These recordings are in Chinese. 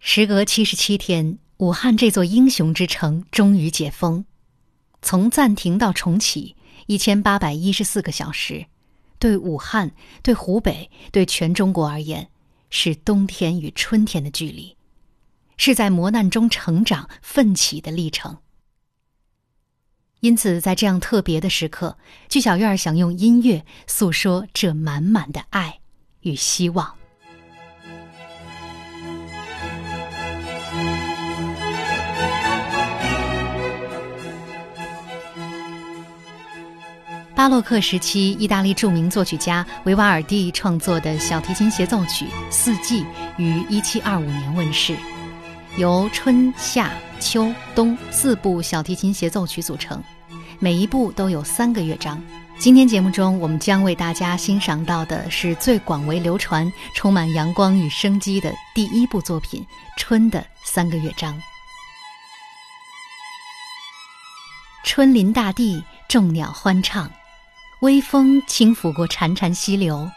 时隔七十七天，武汉这座英雄之城终于解封。从暂停到重启，一千八百一十四个小时，对武汉、对湖北、对全中国而言，是冬天与春天的距离，是在磨难中成长、奋起的历程。因此，在这样特别的时刻，剧小院想用音乐诉说这满满的爱与希望。巴洛克时期，意大利著名作曲家维瓦尔第创作的小提琴协奏曲《四季》于1725年问世，由春夏秋冬四部小提琴协奏曲组成，每一部都有三个乐章。今天节目中，我们将为大家欣赏到的是最广为流传、充满阳光与生机的第一部作品《春的三个乐章》。春临大地，众鸟欢唱。微风轻拂过潺潺溪流，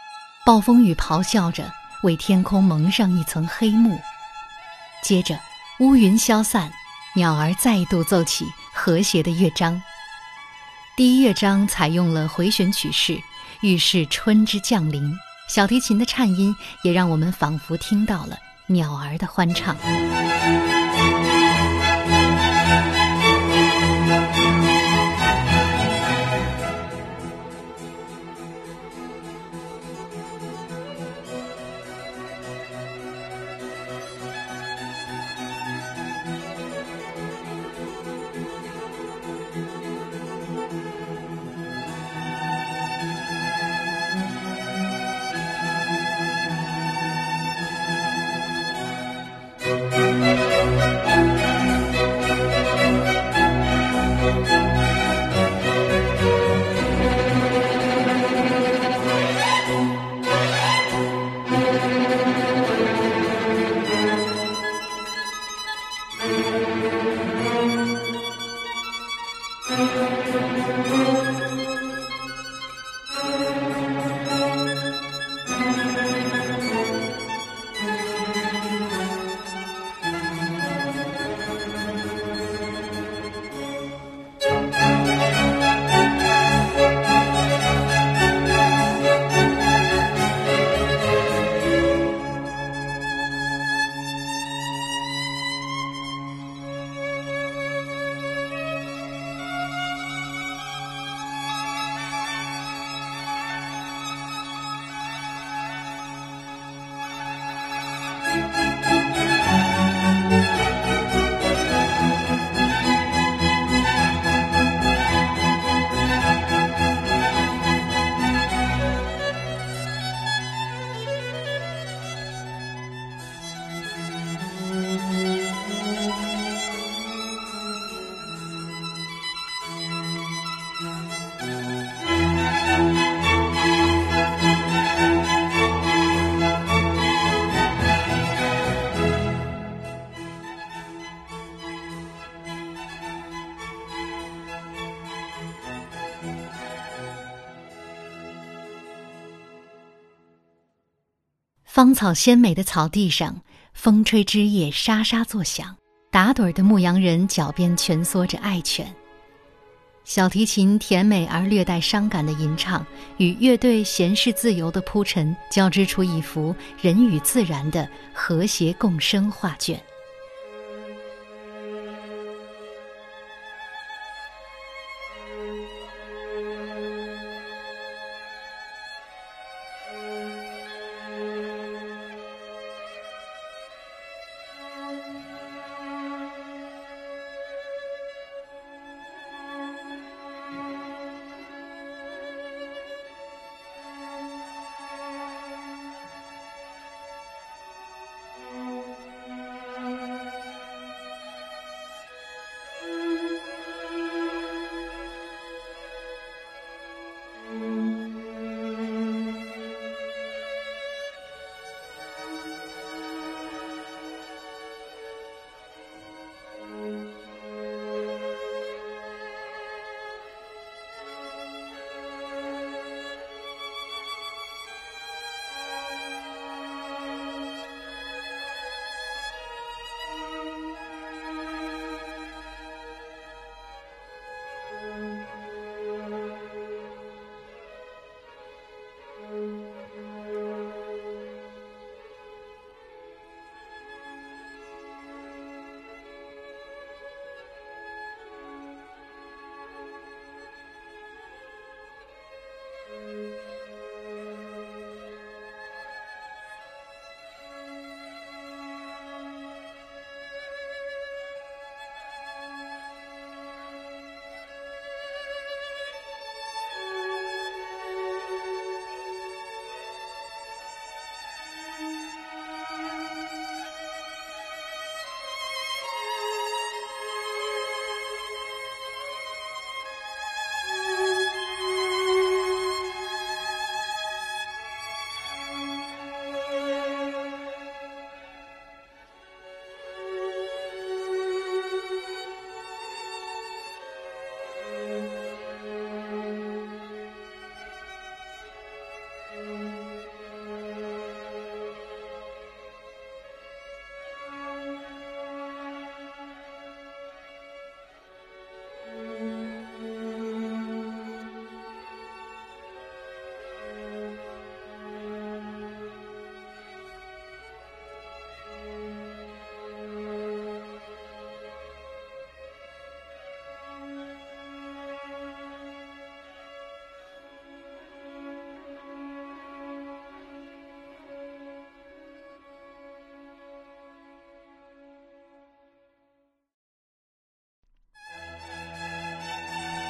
暴风雨咆哮着，为天空蒙上一层黑幕。接着，乌云消散，鸟儿再度奏起和谐的乐章。第一乐章采用了回旋曲式，预示春之降临。小提琴的颤音也让我们仿佛听到了鸟儿的欢唱。芳草鲜美的草地上，风吹枝叶沙沙作响。打盹儿的牧羊人脚边蜷缩着爱犬。小提琴甜美而略带伤感的吟唱，与乐队闲适自由的铺陈，交织出一幅人与自然的和谐共生画卷。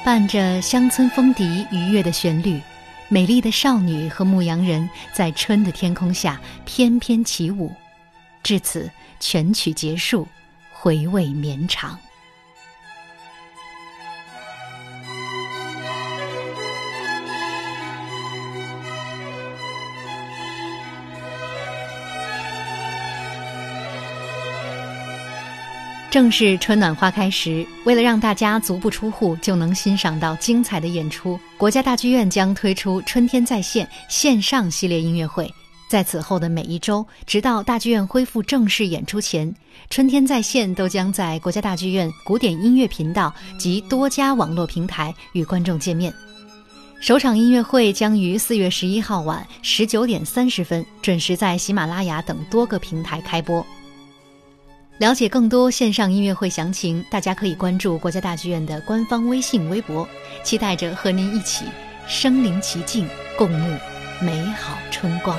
伴着乡村风笛愉悦的旋律，美丽的少女和牧羊人在春的天空下翩翩起舞。至此，全曲结束，回味绵长。正是春暖花开时，为了让大家足不出户就能欣赏到精彩的演出，国家大剧院将推出“春天在线”线上系列音乐会。在此后的每一周，直到大剧院恢复正式演出前，“春天在线”都将在国家大剧院古典音乐频道及多家网络平台与观众见面。首场音乐会将于四月十一号晚十九点三十分准时在喜马拉雅等多个平台开播。了解更多线上音乐会详情，大家可以关注国家大剧院的官方微信、微博。期待着和您一起身临其境，共沐美好春光。